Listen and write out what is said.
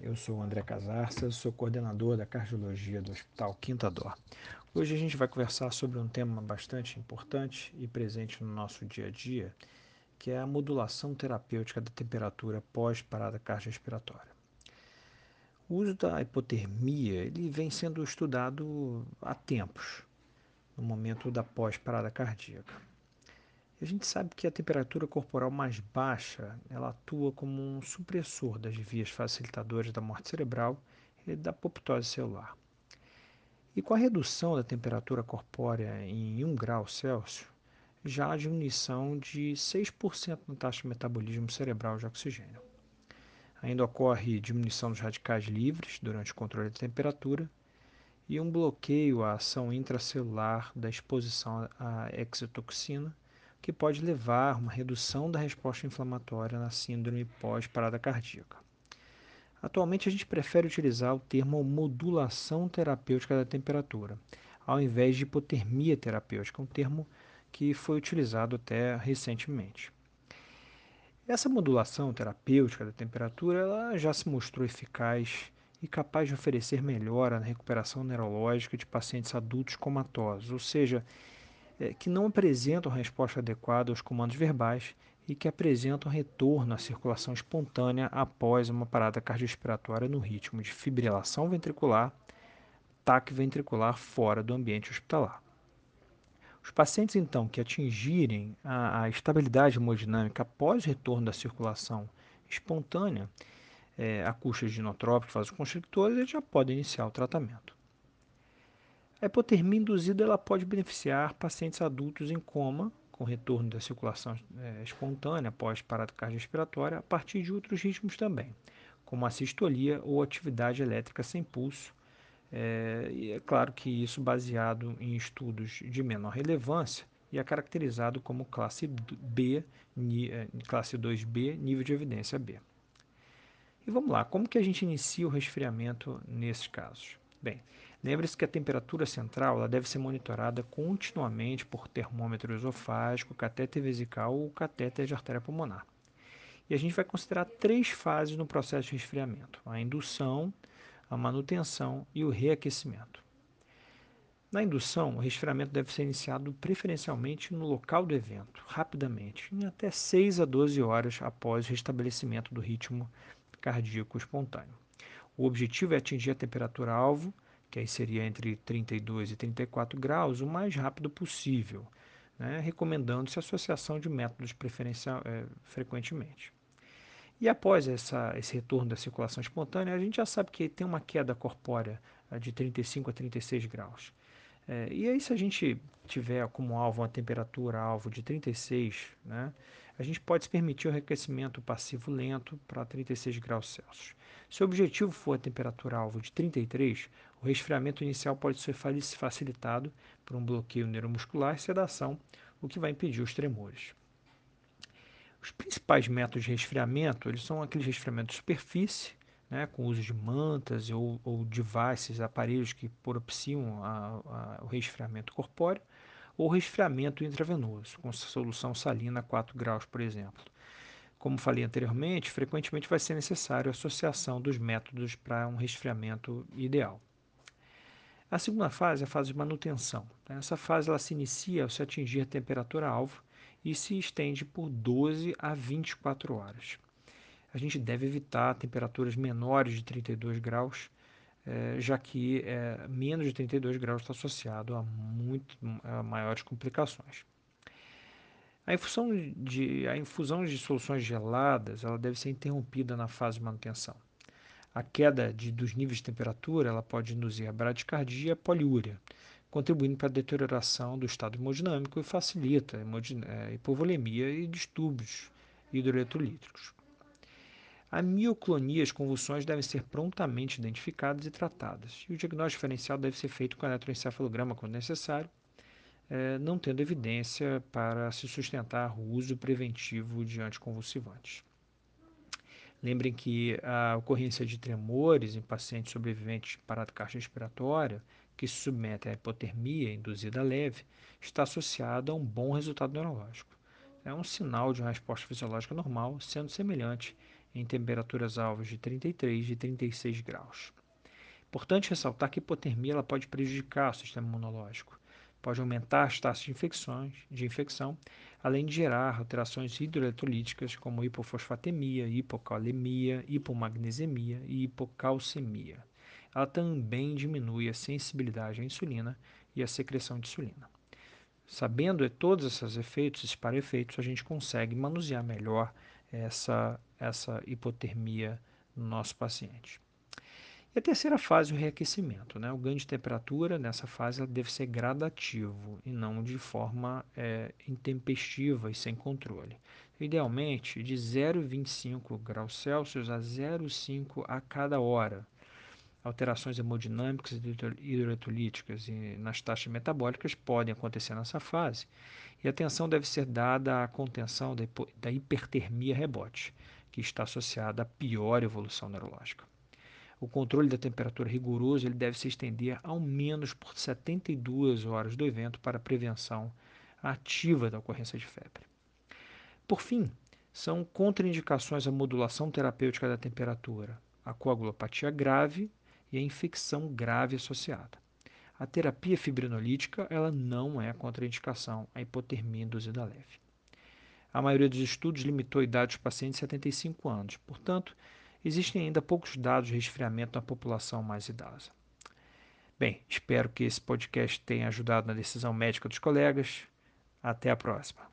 eu sou o André Casarça, sou coordenador da cardiologia do Hospital Quinta Dó. Hoje a gente vai conversar sobre um tema bastante importante e presente no nosso dia a dia, que é a modulação terapêutica da temperatura pós-parada cardiorrespiratória. O uso da hipotermia ele vem sendo estudado há tempos, no momento da pós-parada cardíaca. A gente sabe que a temperatura corporal mais baixa ela atua como um supressor das vias facilitadoras da morte cerebral e da apoptose celular. E com a redução da temperatura corpórea em 1 grau Celsius, já há diminuição de 6% na taxa de metabolismo cerebral de oxigênio. Ainda ocorre diminuição dos radicais livres durante o controle da temperatura e um bloqueio à ação intracelular da exposição à exotoxina que pode levar a uma redução da resposta inflamatória na síndrome pós-parada cardíaca. Atualmente, a gente prefere utilizar o termo modulação terapêutica da temperatura, ao invés de hipotermia terapêutica, um termo que foi utilizado até recentemente. Essa modulação terapêutica da temperatura ela já se mostrou eficaz e capaz de oferecer melhora na recuperação neurológica de pacientes adultos comatosos, ou seja, é, que não apresentam resposta adequada aos comandos verbais e que apresentam retorno à circulação espontânea após uma parada cardiorrespiratória no ritmo de fibrilação ventricular, taque ventricular fora do ambiente hospitalar. Os pacientes, então, que atingirem a, a estabilidade hemodinâmica após o retorno da circulação espontânea, é, a custa de inotrópicos, vasoconstrictores, eles já podem iniciar o tratamento. A hipotermia induzida ela pode beneficiar pacientes adultos em coma, com retorno da circulação é, espontânea após parada cardiorrespiratória, a partir de outros ritmos também, como a sistolia ou atividade elétrica sem pulso. É, e é claro que isso baseado em estudos de menor relevância e é caracterizado como classe B, é, classe 2B, nível de evidência B. E vamos lá, como que a gente inicia o resfriamento nesses casos? Bem, lembre-se que a temperatura central deve ser monitorada continuamente por termômetro esofágico, catéter vesical ou catéter de artéria pulmonar. E a gente vai considerar três fases no processo de resfriamento: a indução, a manutenção e o reaquecimento. Na indução, o resfriamento deve ser iniciado preferencialmente no local do evento, rapidamente, em até 6 a 12 horas após o restabelecimento do ritmo cardíaco espontâneo. O objetivo é atingir a temperatura-alvo, que aí seria entre 32 e 34 graus, o mais rápido possível, né, recomendando-se a associação de métodos preferencial, é, frequentemente. E após essa, esse retorno da circulação espontânea, a gente já sabe que tem uma queda corpórea de 35 a 36 graus. É, e aí, se a gente tiver como alvo uma temperatura alvo de 36, né, a gente pode se permitir o aquecimento passivo lento para 36 graus Celsius. Se o objetivo for a temperatura-alvo de 33, o resfriamento inicial pode ser facilitado por um bloqueio neuromuscular e sedação, o que vai impedir os tremores. Os principais métodos de resfriamento eles são aqueles resfriamentos de superfície, né, com uso de mantas ou, ou devices, aparelhos que propiciam a, a, o resfriamento corpóreo, ou resfriamento intravenoso, com solução salina 4 graus, por exemplo. Como falei anteriormente, frequentemente vai ser necessário a associação dos métodos para um resfriamento ideal. A segunda fase é a fase de manutenção. Essa fase ela se inicia ao se atingir a temperatura-alvo e se estende por 12 a 24 horas. A gente deve evitar temperaturas menores de 32 graus é, já que é, menos de 32 graus está associado a, muito, a maiores complicações. A infusão, de, a infusão de soluções geladas ela deve ser interrompida na fase de manutenção. A queda de, dos níveis de temperatura ela pode induzir a bradicardia e a poliúria, contribuindo para a deterioração do estado hemodinâmico e facilita a é, hipovolemia e distúrbios hidroeletrolíticos. A mioclonia, as convulsões devem ser prontamente identificadas e tratadas, e o diagnóstico diferencial deve ser feito com eletroencefalograma quando necessário, eh, não tendo evidência para se sustentar o uso preventivo de anticonvulsivantes. Lembrem que a ocorrência de tremores em pacientes sobreviventes de parada cardiorrespiratória que se submetem à hipotermia induzida leve está associada a um bom resultado neurológico. É um sinal de uma resposta fisiológica normal, sendo semelhante em temperaturas alvas de 33 e 36 graus. Importante ressaltar que a hipotermia ela pode prejudicar o sistema imunológico, pode aumentar as taxas de, infecções, de infecção, além de gerar alterações hidroeletrolíticas como hipofosfatemia, hipocalemia, hipomagnesemia e hipocalcemia. Ela também diminui a sensibilidade à insulina e a secreção de insulina. Sabendo todos esses efeitos, esses para-efeitos, a gente consegue manusear melhor essa, essa hipotermia no nosso paciente. E a terceira fase, o reaquecimento. Né? O ganho de temperatura nessa fase deve ser gradativo e não de forma é, intempestiva e sem controle. Idealmente, de 0,25 graus Celsius a 0,5 a cada hora. Alterações hemodinâmicas e hidroeletrolíticas e nas taxas metabólicas podem acontecer nessa fase, e atenção deve ser dada à contenção da hipertermia rebote, que está associada à pior evolução neurológica. O controle da temperatura rigoroso ele deve se estender ao menos por 72 horas do evento para prevenção ativa da ocorrência de febre. Por fim, são contraindicações à modulação terapêutica da temperatura, a coagulopatia grave e a infecção grave associada. A terapia fibrinolítica ela não é contraindicação à hipotermia induzida leve. A maioria dos estudos limitou a idade dos pacientes a 75 anos, portanto, existem ainda poucos dados de resfriamento na população mais idosa. Bem, espero que esse podcast tenha ajudado na decisão médica dos colegas. Até a próxima.